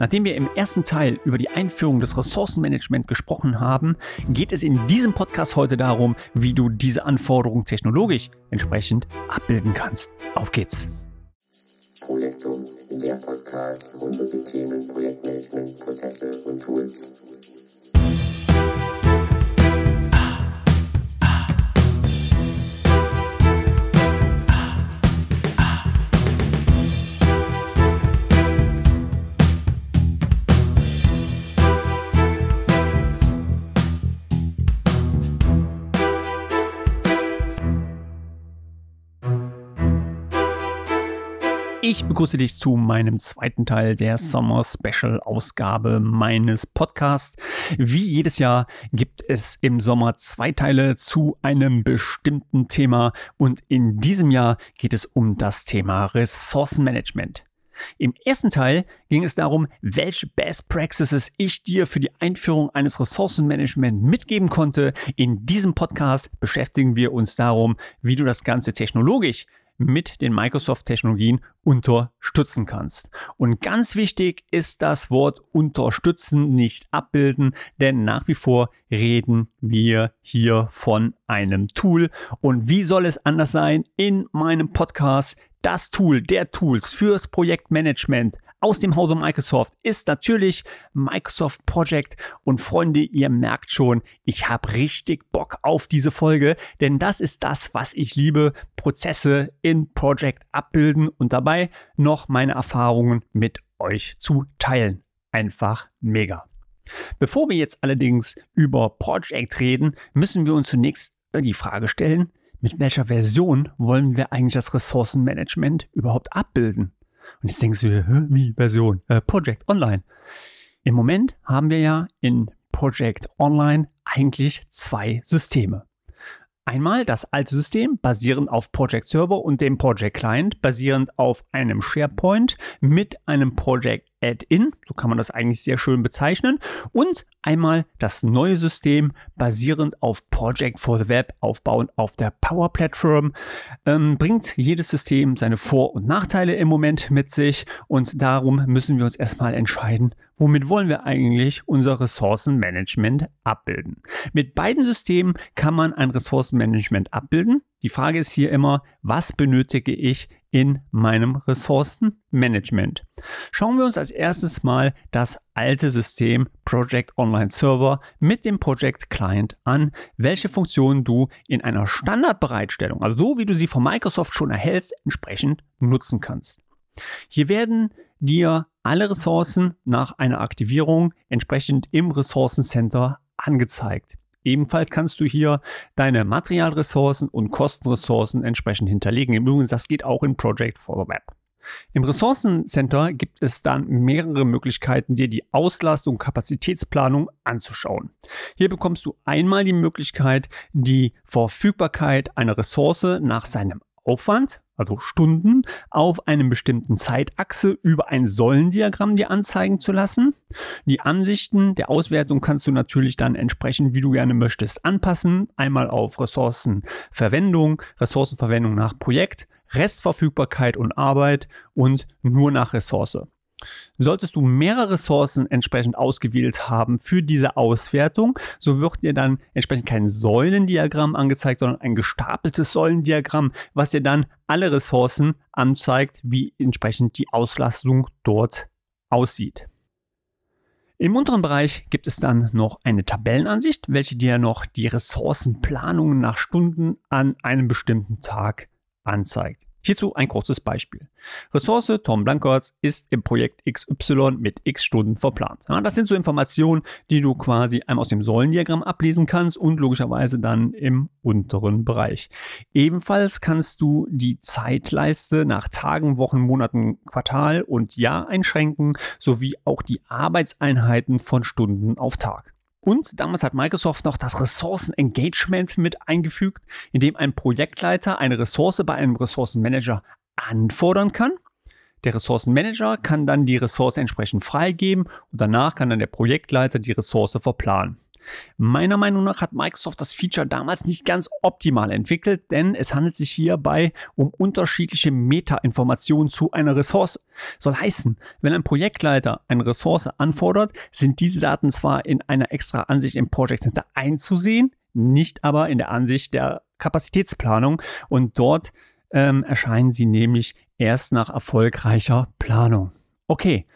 Nachdem wir im ersten Teil über die Einführung des Ressourcenmanagement gesprochen haben, geht es in diesem Podcast heute darum, wie du diese Anforderungen technologisch entsprechend abbilden kannst. Auf geht's! Projektum, der Podcast rund um die Themen Projektmanagement, Prozesse und Tools. Ich begrüße dich zu meinem zweiten Teil der Sommer Special Ausgabe meines Podcasts. Wie jedes Jahr gibt es im Sommer zwei Teile zu einem bestimmten Thema und in diesem Jahr geht es um das Thema Ressourcenmanagement. Im ersten Teil ging es darum, welche Best Practices ich dir für die Einführung eines Ressourcenmanagement mitgeben konnte. In diesem Podcast beschäftigen wir uns darum, wie du das Ganze technologisch mit den Microsoft-Technologien unterstützen kannst. Und ganz wichtig ist das Wort unterstützen, nicht abbilden, denn nach wie vor reden wir hier von einem Tool. Und wie soll es anders sein in meinem Podcast? Das Tool der Tools fürs Projektmanagement aus dem Hause Microsoft ist natürlich Microsoft Project. Und Freunde, ihr merkt schon, ich habe richtig Bock auf diese Folge, denn das ist das, was ich liebe. Prozesse in Project abbilden und dabei noch meine Erfahrungen mit euch zu teilen. Einfach mega. Bevor wir jetzt allerdings über Project reden, müssen wir uns zunächst die Frage stellen, mit welcher Version wollen wir eigentlich das Ressourcenmanagement überhaupt abbilden? Und jetzt denkst du wie Version? Äh, Project Online. Im Moment haben wir ja in Project Online eigentlich zwei Systeme. Einmal das alte System basierend auf Project Server und dem Project Client basierend auf einem SharePoint mit einem Project Add-in, so kann man das eigentlich sehr schön bezeichnen, und einmal das neue System basierend auf Project for the Web aufbauend auf der Power Platform. Ähm, bringt jedes System seine Vor- und Nachteile im Moment mit sich und darum müssen wir uns erstmal entscheiden, womit wollen wir eigentlich unser Ressourcenmanagement abbilden. Mit beiden Systemen kann man ein Ressourcenmanagement abbilden. Die Frage ist hier immer, was benötige ich in meinem Ressourcenmanagement. Schauen wir uns als erstes mal das alte System Project Online Server mit dem Project Client an, welche Funktionen du in einer Standardbereitstellung, also so wie du sie von Microsoft schon erhältst, entsprechend nutzen kannst. Hier werden dir alle Ressourcen nach einer Aktivierung entsprechend im Ressourcencenter angezeigt. Ebenfalls kannst du hier deine Materialressourcen und Kostenressourcen entsprechend hinterlegen. Übrigens, das geht auch in Project for the Web. Im Ressourcencenter gibt es dann mehrere Möglichkeiten, dir die Auslastung und Kapazitätsplanung anzuschauen. Hier bekommst du einmal die Möglichkeit, die Verfügbarkeit einer Ressource nach seinem Aufwand, also Stunden, auf einem bestimmten Zeitachse über ein Säulendiagramm dir anzeigen zu lassen. Die Ansichten der Auswertung kannst du natürlich dann entsprechend, wie du gerne möchtest, anpassen. Einmal auf Ressourcenverwendung, Ressourcenverwendung nach Projekt, Restverfügbarkeit und Arbeit und nur nach Ressource. Solltest du mehrere Ressourcen entsprechend ausgewählt haben für diese Auswertung, so wird dir dann entsprechend kein Säulendiagramm angezeigt, sondern ein gestapeltes Säulendiagramm, was dir dann alle Ressourcen anzeigt, wie entsprechend die Auslastung dort aussieht. Im unteren Bereich gibt es dann noch eine Tabellenansicht, welche dir noch die Ressourcenplanungen nach Stunden an einem bestimmten Tag anzeigt. Hierzu ein kurzes Beispiel. Ressource Tom Blankertz ist im Projekt XY mit x Stunden verplant. Das sind so Informationen, die du quasi einmal aus dem Säulendiagramm ablesen kannst und logischerweise dann im unteren Bereich. Ebenfalls kannst du die Zeitleiste nach Tagen, Wochen, Monaten, Quartal und Jahr einschränken, sowie auch die Arbeitseinheiten von Stunden auf Tag. Und damals hat Microsoft noch das Ressourcen-Engagement mit eingefügt, indem ein Projektleiter eine Ressource bei einem Ressourcenmanager anfordern kann. Der Ressourcenmanager kann dann die Ressource entsprechend freigeben und danach kann dann der Projektleiter die Ressource verplanen. Meiner Meinung nach hat Microsoft das Feature damals nicht ganz optimal entwickelt, denn es handelt sich hierbei um unterschiedliche Meta-Informationen zu einer Ressource. Soll heißen, wenn ein Projektleiter eine Ressource anfordert, sind diese Daten zwar in einer extra Ansicht im Project Center einzusehen, nicht aber in der Ansicht der Kapazitätsplanung und dort ähm, erscheinen sie nämlich erst nach erfolgreicher Planung. Okay,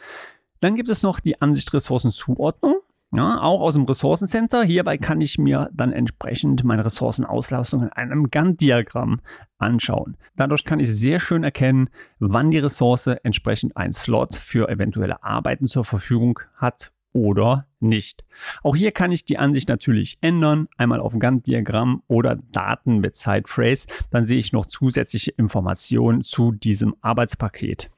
dann gibt es noch die Ansicht Ressourcenzuordnung. Ja, auch aus dem Ressourcencenter. Hierbei kann ich mir dann entsprechend meine Ressourcenauslastung in einem Gantt-Diagramm anschauen. Dadurch kann ich sehr schön erkennen, wann die Ressource entsprechend einen Slot für eventuelle Arbeiten zur Verfügung hat oder nicht. Auch hier kann ich die Ansicht natürlich ändern, einmal auf dem Gantt-Diagramm oder Daten mit Sidephrase. Dann sehe ich noch zusätzliche Informationen zu diesem Arbeitspaket.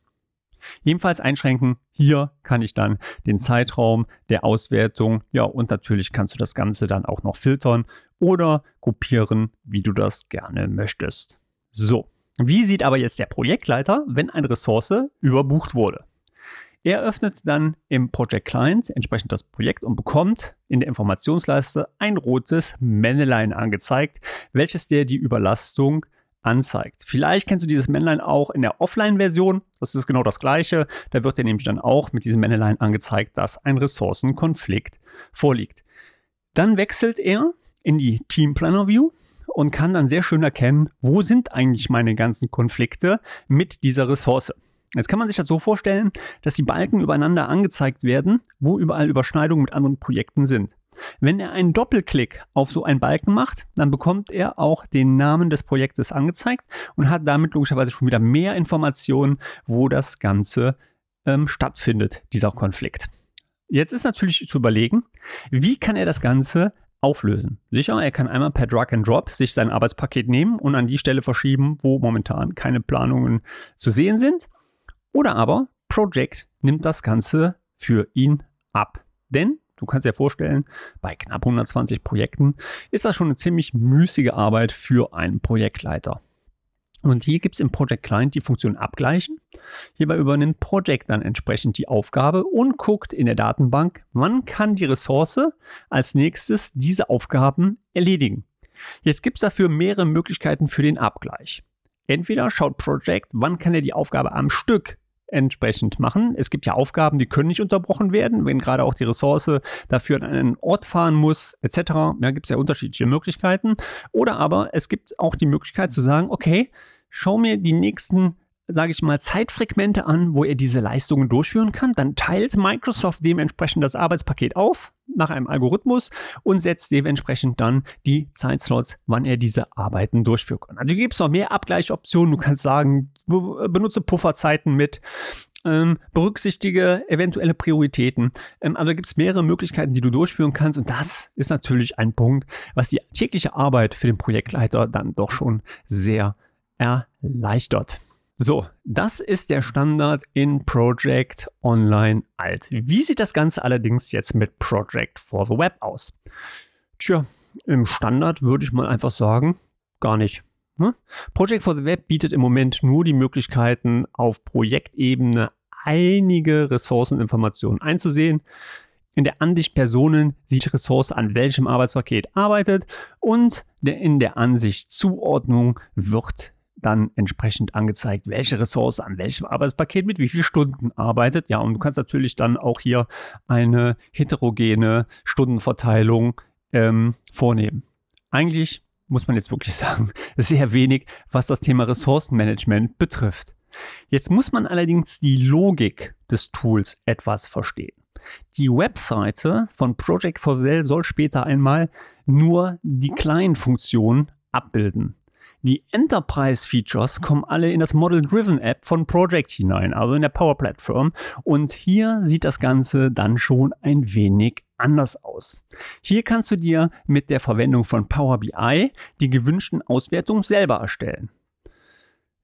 Jedenfalls einschränken. Hier kann ich dann den Zeitraum der Auswertung, ja, und natürlich kannst du das Ganze dann auch noch filtern oder gruppieren, wie du das gerne möchtest. So, wie sieht aber jetzt der Projektleiter, wenn eine Ressource überbucht wurde? Er öffnet dann im Project Client entsprechend das Projekt und bekommt in der Informationsleiste ein rotes Männlein angezeigt, welches der die Überlastung anzeigt. Vielleicht kennst du dieses Männlein auch in der Offline-Version. Das ist genau das gleiche. Da wird dir nämlich dann auch mit diesem Männlein angezeigt, dass ein Ressourcenkonflikt vorliegt. Dann wechselt er in die Team Planner View und kann dann sehr schön erkennen, wo sind eigentlich meine ganzen Konflikte mit dieser Ressource. Jetzt kann man sich das so vorstellen, dass die Balken übereinander angezeigt werden, wo überall Überschneidungen mit anderen Projekten sind. Wenn er einen Doppelklick auf so einen Balken macht, dann bekommt er auch den Namen des Projektes angezeigt und hat damit logischerweise schon wieder mehr Informationen, wo das Ganze ähm, stattfindet, dieser Konflikt. Jetzt ist natürlich zu überlegen, wie kann er das Ganze auflösen. Sicher, er kann einmal per Drag and Drop sich sein Arbeitspaket nehmen und an die Stelle verschieben, wo momentan keine Planungen zu sehen sind. Oder aber Project nimmt das Ganze für ihn ab. Denn du kannst dir vorstellen, bei knapp 120 Projekten ist das schon eine ziemlich müßige Arbeit für einen Projektleiter. Und hier gibt es im Project Client die Funktion Abgleichen. Hierbei übernimmt Project dann entsprechend die Aufgabe und guckt in der Datenbank, wann kann die Ressource als nächstes diese Aufgaben erledigen. Jetzt gibt es dafür mehrere Möglichkeiten für den Abgleich. Entweder schaut Project, wann kann er die Aufgabe am Stück entsprechend machen. Es gibt ja Aufgaben, die können nicht unterbrochen werden, wenn gerade auch die Ressource dafür an einen Ort fahren muss, etc. Ja, gibt es ja unterschiedliche Möglichkeiten. Oder aber es gibt auch die Möglichkeit zu sagen, okay, schau mir die nächsten sage ich mal, Zeitfragmente an, wo er diese Leistungen durchführen kann. Dann teilt Microsoft dementsprechend das Arbeitspaket auf nach einem Algorithmus und setzt dementsprechend dann die Zeitslots, wann er diese Arbeiten durchführen kann. Also gibt es noch mehr Abgleichoptionen. Du kannst sagen, benutze Pufferzeiten mit, ähm, berücksichtige eventuelle Prioritäten. Ähm, also gibt es mehrere Möglichkeiten, die du durchführen kannst. Und das ist natürlich ein Punkt, was die tägliche Arbeit für den Projektleiter dann doch schon sehr erleichtert. So, das ist der Standard in Project Online Alt. Wie sieht das Ganze allerdings jetzt mit Project for the Web aus? Tja, im Standard würde ich mal einfach sagen, gar nicht. Ne? Project for the Web bietet im Moment nur die Möglichkeiten, auf Projektebene einige Ressourceninformationen einzusehen. In der Ansicht Personen sieht Ressource an welchem Arbeitspaket arbeitet und in der Ansicht Zuordnung wird dann entsprechend angezeigt, welche Ressource an welchem Arbeitspaket mit wie vielen Stunden arbeitet. Ja, und du kannst natürlich dann auch hier eine heterogene Stundenverteilung ähm, vornehmen. Eigentlich muss man jetzt wirklich sagen, sehr wenig, was das Thema Ressourcenmanagement betrifft. Jetzt muss man allerdings die Logik des Tools etwas verstehen. Die Webseite von Project for Well soll später einmal nur die kleinen Funktionen abbilden. Die Enterprise-Features kommen alle in das Model-Driven App von Project hinein, also in der Power Platform. Und hier sieht das Ganze dann schon ein wenig anders aus. Hier kannst du dir mit der Verwendung von Power BI die gewünschten Auswertungen selber erstellen.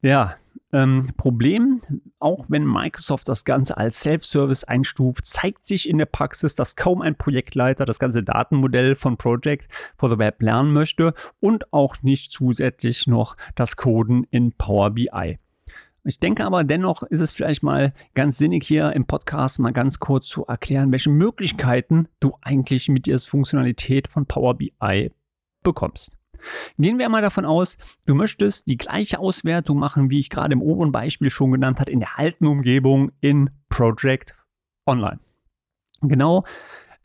Ja, ähm, Problem, auch wenn Microsoft das Ganze als Self-Service einstuft, zeigt sich in der Praxis, dass kaum ein Projektleiter das ganze Datenmodell von Project for the Web lernen möchte und auch nicht zusätzlich noch das Coden in Power BI. Ich denke aber dennoch ist es vielleicht mal ganz sinnig hier im Podcast mal ganz kurz zu erklären, welche Möglichkeiten du eigentlich mit der Funktionalität von Power BI bekommst. Gehen wir mal davon aus, du möchtest die gleiche Auswertung machen, wie ich gerade im oberen Beispiel schon genannt habe, in der alten Umgebung in Project Online. Genau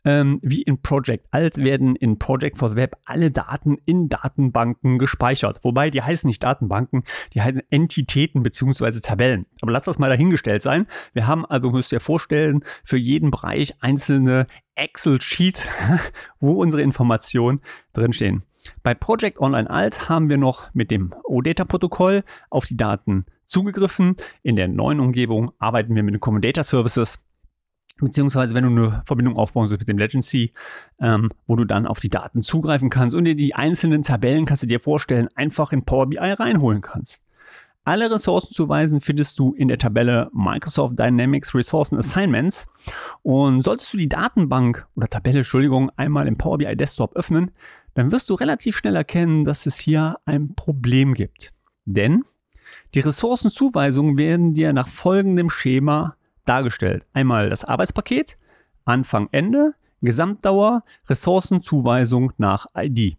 ähm, wie in Project Alt werden in Project for the Web alle Daten in Datenbanken gespeichert. Wobei die heißen nicht Datenbanken, die heißen Entitäten bzw. Tabellen. Aber lass das mal dahingestellt sein. Wir haben also, müsst ihr vorstellen, für jeden Bereich einzelne Excel-Sheets, wo unsere Informationen drinstehen. Bei Project Online Alt haben wir noch mit dem OData-Protokoll auf die Daten zugegriffen. In der neuen Umgebung arbeiten wir mit den Common Data Services beziehungsweise wenn du eine Verbindung aufbauen willst mit dem Legacy, ähm, wo du dann auf die Daten zugreifen kannst und dir die einzelnen Tabellen, kannst du dir vorstellen, einfach in Power BI reinholen kannst. Alle Ressourcenzuweisen findest du in der Tabelle Microsoft Dynamics Ressourcen Assignments. Und solltest du die Datenbank oder Tabelle, Entschuldigung, einmal im Power BI Desktop öffnen, dann wirst du relativ schnell erkennen, dass es hier ein Problem gibt. Denn die Ressourcenzuweisungen werden dir nach folgendem Schema dargestellt. Einmal das Arbeitspaket, Anfang, Ende, Gesamtdauer, Ressourcenzuweisung nach ID.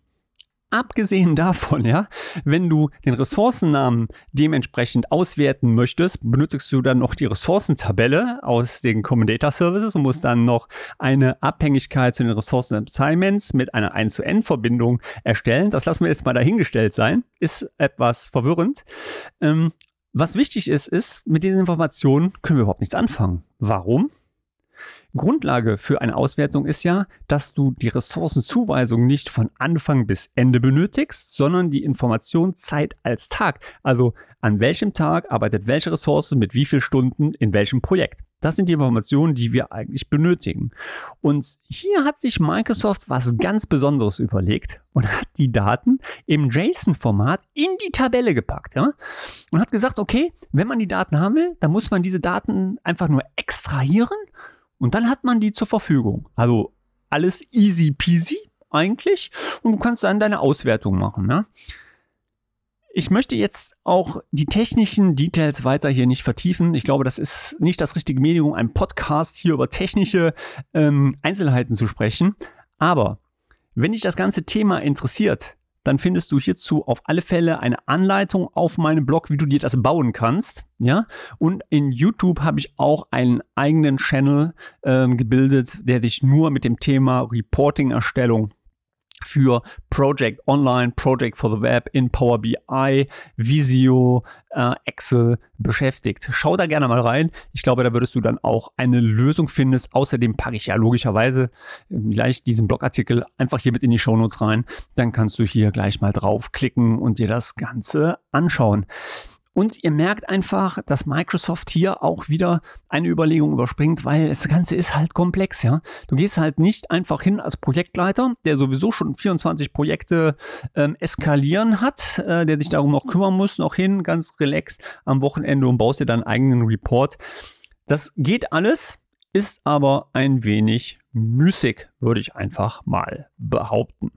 Abgesehen davon, ja, wenn du den Ressourcennamen dementsprechend auswerten möchtest, benötigst du dann noch die Ressourcentabelle aus den Common Data Services und musst dann noch eine Abhängigkeit zu den Ressourcen Assignments mit einer 1 zu N Verbindung erstellen. Das lassen wir jetzt mal dahingestellt sein. Ist etwas verwirrend. Ähm, was wichtig ist, ist, mit diesen Informationen können wir überhaupt nichts anfangen. Warum? Grundlage für eine Auswertung ist ja, dass du die Ressourcenzuweisung nicht von Anfang bis Ende benötigst, sondern die Information Zeit als Tag. Also an welchem Tag arbeitet welche Ressource mit wie vielen Stunden in welchem Projekt. Das sind die Informationen, die wir eigentlich benötigen. Und hier hat sich Microsoft was ganz Besonderes überlegt und hat die Daten im JSON-Format in die Tabelle gepackt. Ja? Und hat gesagt, okay, wenn man die Daten haben will, dann muss man diese Daten einfach nur extrahieren und dann hat man die zur Verfügung. Also alles easy peasy eigentlich und du kannst dann deine Auswertung machen. Ne? Ich möchte jetzt auch die technischen Details weiter hier nicht vertiefen. Ich glaube, das ist nicht das richtige Medium, ein Podcast hier über technische ähm, Einzelheiten zu sprechen. Aber wenn dich das ganze Thema interessiert, dann findest du hierzu auf alle Fälle eine Anleitung auf meinem Blog, wie du dir das bauen kannst. Ja, und in YouTube habe ich auch einen eigenen Channel ähm, gebildet, der sich nur mit dem Thema Reporting-Erstellung für Project Online, Project for the Web in Power BI, Visio, äh, Excel beschäftigt. Schau da gerne mal rein. Ich glaube, da würdest du dann auch eine Lösung finden. Außerdem packe ich ja logischerweise ähm, gleich diesen Blogartikel einfach hier mit in die Shownotes rein. Dann kannst du hier gleich mal draufklicken und dir das Ganze anschauen. Und ihr merkt einfach, dass Microsoft hier auch wieder eine Überlegung überspringt, weil das Ganze ist halt komplex, ja. Du gehst halt nicht einfach hin als Projektleiter, der sowieso schon 24 Projekte ähm, eskalieren hat, äh, der sich darum noch kümmern muss, noch hin, ganz relaxed am Wochenende und baust dir deinen eigenen Report. Das geht alles, ist aber ein wenig müßig, würde ich einfach mal behaupten.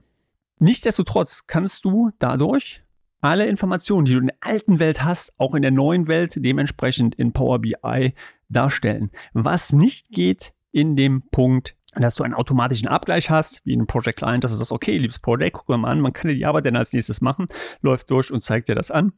Nichtsdestotrotz kannst du dadurch alle Informationen, die du in der alten Welt hast, auch in der neuen Welt dementsprechend in Power BI darstellen. Was nicht geht in dem Punkt, dass du einen automatischen Abgleich hast, wie in Project Client, dass du sagst, okay, liebes Project, guck mal an, man kann dir die Arbeit dann als nächstes machen, läuft durch und zeigt dir das an.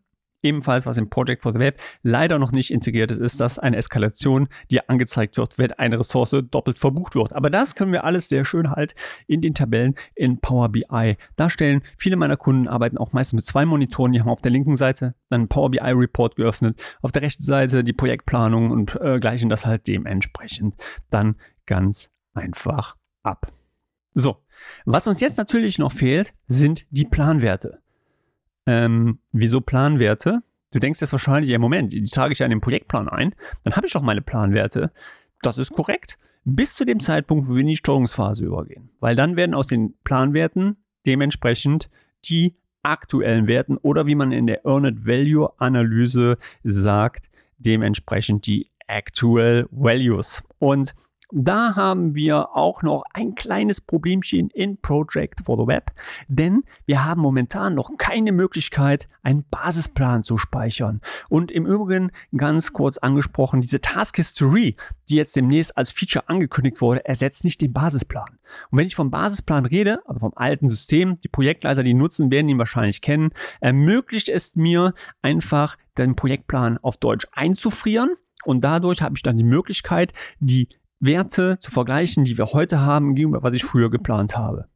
Ebenfalls, was im Project for the Web leider noch nicht integriert ist, ist, dass eine Eskalation dir angezeigt wird, wenn eine Ressource doppelt verbucht wird. Aber das können wir alles sehr schön halt in den Tabellen in Power BI darstellen. Viele meiner Kunden arbeiten auch meistens mit zwei Monitoren. Die haben auf der linken Seite dann einen Power BI Report geöffnet, auf der rechten Seite die Projektplanung und äh, gleichen das halt dementsprechend dann ganz einfach ab. So, was uns jetzt natürlich noch fehlt, sind die Planwerte. Ähm, wieso Planwerte? Du denkst jetzt wahrscheinlich, ja, Moment, die trage ich ja in den Projektplan ein, dann habe ich auch meine Planwerte. Das ist korrekt. Bis zu dem Zeitpunkt, wo wir in die Steuerungsphase übergehen. Weil dann werden aus den Planwerten dementsprechend die aktuellen Werten oder wie man in der Earned Value Analyse sagt, dementsprechend die Actual Values. Und Da haben wir auch noch ein kleines Problemchen in Project for the Web, denn wir haben momentan noch keine Möglichkeit, einen Basisplan zu speichern. Und im Übrigen ganz kurz angesprochen, diese Task History, die jetzt demnächst als Feature angekündigt wurde, ersetzt nicht den Basisplan. Und wenn ich vom Basisplan rede, also vom alten System, die Projektleiter, die nutzen, werden ihn wahrscheinlich kennen, ermöglicht es mir einfach den Projektplan auf Deutsch einzufrieren. Und dadurch habe ich dann die Möglichkeit, die Werte zu vergleichen, die wir heute haben, gegenüber was ich früher geplant habe.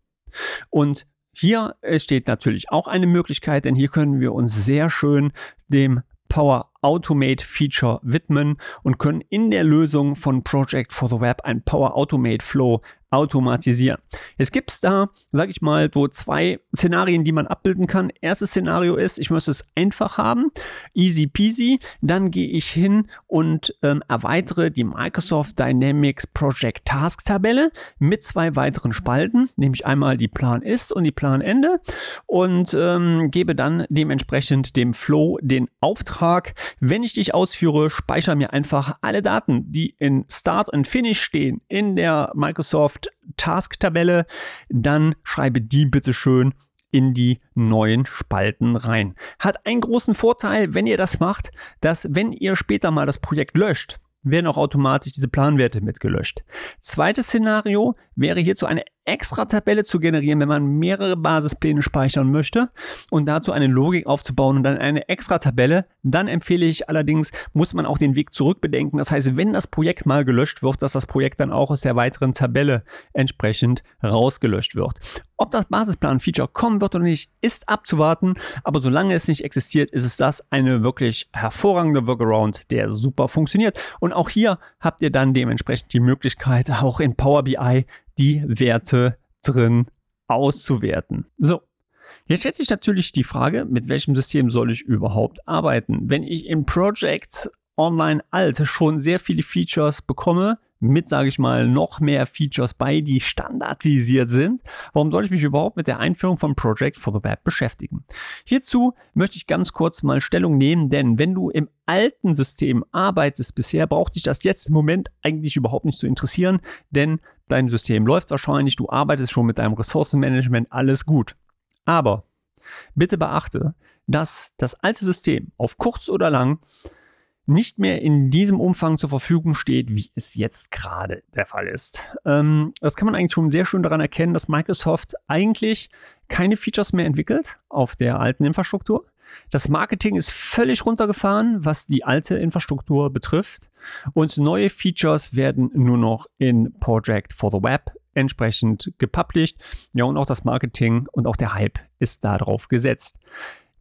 Und hier steht natürlich auch eine Möglichkeit, denn hier können wir uns sehr schön dem Power Automate Feature widmen und können in der Lösung von Project for the Web ein Power Automate Flow automatisieren. Jetzt gibt es da, sage ich mal, so zwei Szenarien, die man abbilden kann. Erstes Szenario ist, ich möchte es einfach haben, easy peasy. Dann gehe ich hin und ähm, erweitere die Microsoft Dynamics Project Task Tabelle mit zwei weiteren Spalten, nämlich einmal die Plan ist und die Planende und ähm, gebe dann dementsprechend dem Flow den Auftrag, wenn ich dich ausführe, speichere mir einfach alle Daten, die in Start und Finish stehen in der Microsoft Task-Tabelle, dann schreibe die bitte schön in die neuen Spalten rein. Hat einen großen Vorteil, wenn ihr das macht, dass wenn ihr später mal das Projekt löscht, werden auch automatisch diese Planwerte mitgelöscht. Zweites Szenario wäre hierzu eine extra Tabelle zu generieren, wenn man mehrere Basispläne speichern möchte und dazu eine Logik aufzubauen und dann eine extra Tabelle. Dann empfehle ich allerdings, muss man auch den Weg zurück bedenken. Das heißt, wenn das Projekt mal gelöscht wird, dass das Projekt dann auch aus der weiteren Tabelle entsprechend rausgelöscht wird. Ob das Basisplan-Feature kommen wird oder nicht, ist abzuwarten. Aber solange es nicht existiert, ist es das eine wirklich hervorragende Workaround, der super funktioniert. Und auch hier habt ihr dann dementsprechend die Möglichkeit, auch in Power BI die Werte drin auszuwerten. So, Jetzt stellt sich natürlich die Frage, mit welchem System soll ich überhaupt arbeiten? Wenn ich in Project Online Alt schon sehr viele Features bekomme, mit, sage ich mal, noch mehr Features bei, die standardisiert sind. Warum soll ich mich überhaupt mit der Einführung von Project for the Web beschäftigen? Hierzu möchte ich ganz kurz mal Stellung nehmen, denn wenn du im alten System arbeitest bisher, braucht dich das jetzt im Moment eigentlich überhaupt nicht zu interessieren, denn dein System läuft wahrscheinlich, du arbeitest schon mit deinem Ressourcenmanagement, alles gut. Aber bitte beachte, dass das alte System auf kurz oder lang nicht mehr in diesem Umfang zur Verfügung steht, wie es jetzt gerade der Fall ist. Ähm, das kann man eigentlich schon sehr schön daran erkennen, dass Microsoft eigentlich keine Features mehr entwickelt auf der alten Infrastruktur. Das Marketing ist völlig runtergefahren, was die alte Infrastruktur betrifft. Und neue Features werden nur noch in Project for the Web entsprechend gepublished. Ja, und auch das Marketing und auch der Hype ist darauf gesetzt.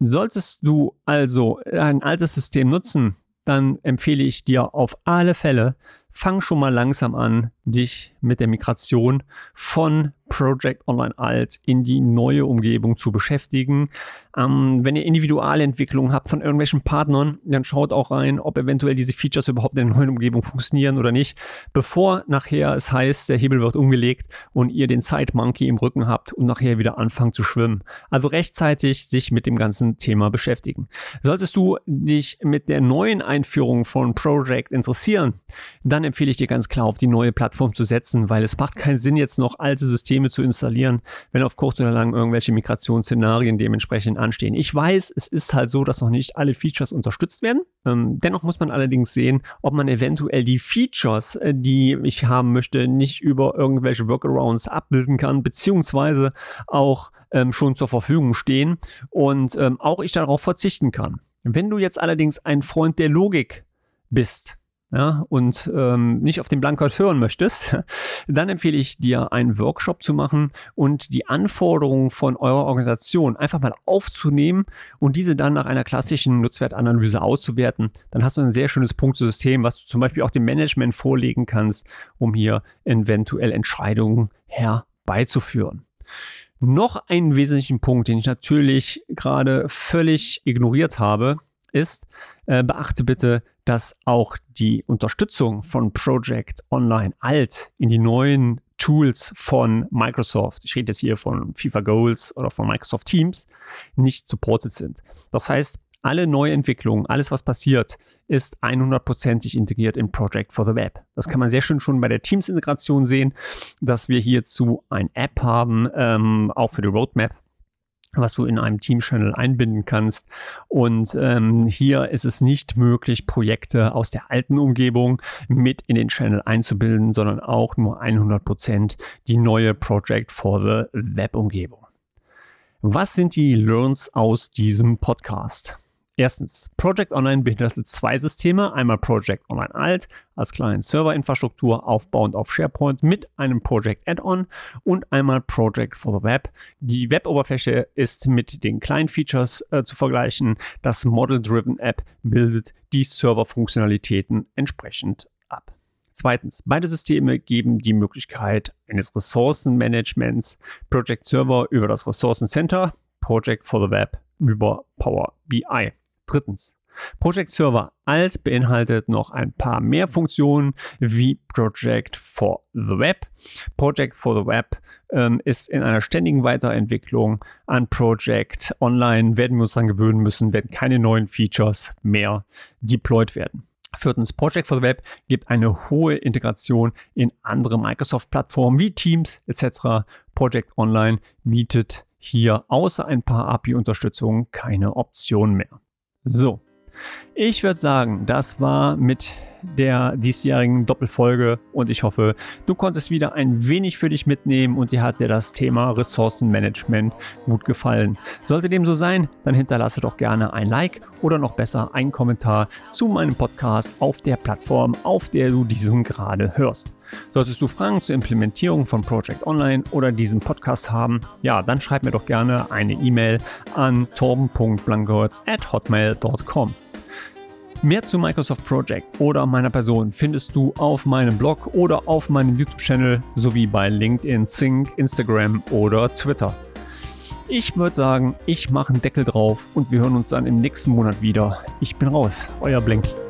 Solltest du also ein altes System nutzen, dann empfehle ich dir auf alle Fälle, fang schon mal langsam an, dich mit der Migration von Project Online Alt in die neue Umgebung zu beschäftigen. Ähm, wenn ihr Individualentwicklungen habt von irgendwelchen Partnern, dann schaut auch rein, ob eventuell diese Features überhaupt in der neuen Umgebung funktionieren oder nicht, bevor nachher es heißt, der Hebel wird umgelegt und ihr den Side Monkey im Rücken habt und nachher wieder anfangt zu schwimmen. Also rechtzeitig sich mit dem ganzen Thema beschäftigen. Solltest du dich mit der neuen Einführung von Project interessieren, dann empfehle ich dir ganz klar auf die neue Plattform zu setzen, weil es macht keinen Sinn, jetzt noch alte Systeme zu installieren, wenn auf kurz oder lang irgendwelche Migrationsszenarien dementsprechend anstehen. Ich weiß, es ist halt so, dass noch nicht alle Features unterstützt werden. Ähm, dennoch muss man allerdings sehen, ob man eventuell die Features, äh, die ich haben möchte, nicht über irgendwelche Workarounds abbilden kann, beziehungsweise auch ähm, schon zur Verfügung stehen und ähm, auch ich darauf verzichten kann. Wenn du jetzt allerdings ein Freund der Logik bist, ja, und ähm, nicht auf den Blankert hören möchtest, dann empfehle ich dir, einen Workshop zu machen und die Anforderungen von eurer Organisation einfach mal aufzunehmen und diese dann nach einer klassischen Nutzwertanalyse auszuwerten. Dann hast du ein sehr schönes Punktesystem, was du zum Beispiel auch dem Management vorlegen kannst, um hier eventuell Entscheidungen herbeizuführen. Noch einen wesentlichen Punkt, den ich natürlich gerade völlig ignoriert habe, ist, äh, beachte bitte, dass auch die Unterstützung von Project Online Alt in die neuen Tools von Microsoft, ich rede jetzt hier von FIFA Goals oder von Microsoft Teams, nicht supported sind. Das heißt, alle Neuentwicklungen, alles was passiert, ist 100%ig integriert in Project for the Web. Das kann man sehr schön schon bei der Teams-Integration sehen, dass wir hierzu ein App haben, ähm, auch für die Roadmap was du in einem Team-Channel einbinden kannst. Und ähm, hier ist es nicht möglich, Projekte aus der alten Umgebung mit in den Channel einzubilden, sondern auch nur 100% die neue Project for the Web-Umgebung. Was sind die Learns aus diesem Podcast? Erstens, Project Online beinhaltet zwei Systeme. Einmal Project Online Alt als kleine Serverinfrastruktur aufbauend auf SharePoint mit einem Project Add-on und einmal Project for the Web. Die Web-Oberfläche ist mit den kleinen Features äh, zu vergleichen. Das Model-Driven App bildet die Server-Funktionalitäten entsprechend ab. Zweitens, beide Systeme geben die Möglichkeit eines Ressourcenmanagements, Project Server über das Ressourcencenter, Project for the Web über Power BI. Drittens. Project Server Alt beinhaltet noch ein paar mehr Funktionen wie Project for the Web. Project for the Web ähm, ist in einer ständigen Weiterentwicklung an Project Online, werden wir uns daran gewöhnen müssen, werden keine neuen Features mehr deployed werden. Viertens, Project for the Web gibt eine hohe Integration in andere Microsoft-Plattformen wie Teams etc. Project Online bietet hier außer ein paar API-Unterstützungen keine Option mehr. So, ich würde sagen, das war mit der diesjährigen Doppelfolge und ich hoffe, du konntest wieder ein wenig für dich mitnehmen und dir hat dir das Thema Ressourcenmanagement gut gefallen. Sollte dem so sein, dann hinterlasse doch gerne ein Like oder noch besser einen Kommentar zu meinem Podcast auf der Plattform, auf der du diesen gerade hörst. Solltest du Fragen zur Implementierung von Project Online oder diesem Podcast haben, ja, dann schreib mir doch gerne eine E-Mail an torben.blankowitz at hotmail.com. Mehr zu Microsoft Project oder meiner Person findest du auf meinem Blog oder auf meinem YouTube-Channel sowie bei LinkedIn, Zing, Instagram oder Twitter. Ich würde sagen, ich mache einen Deckel drauf und wir hören uns dann im nächsten Monat wieder. Ich bin raus, euer Blinky.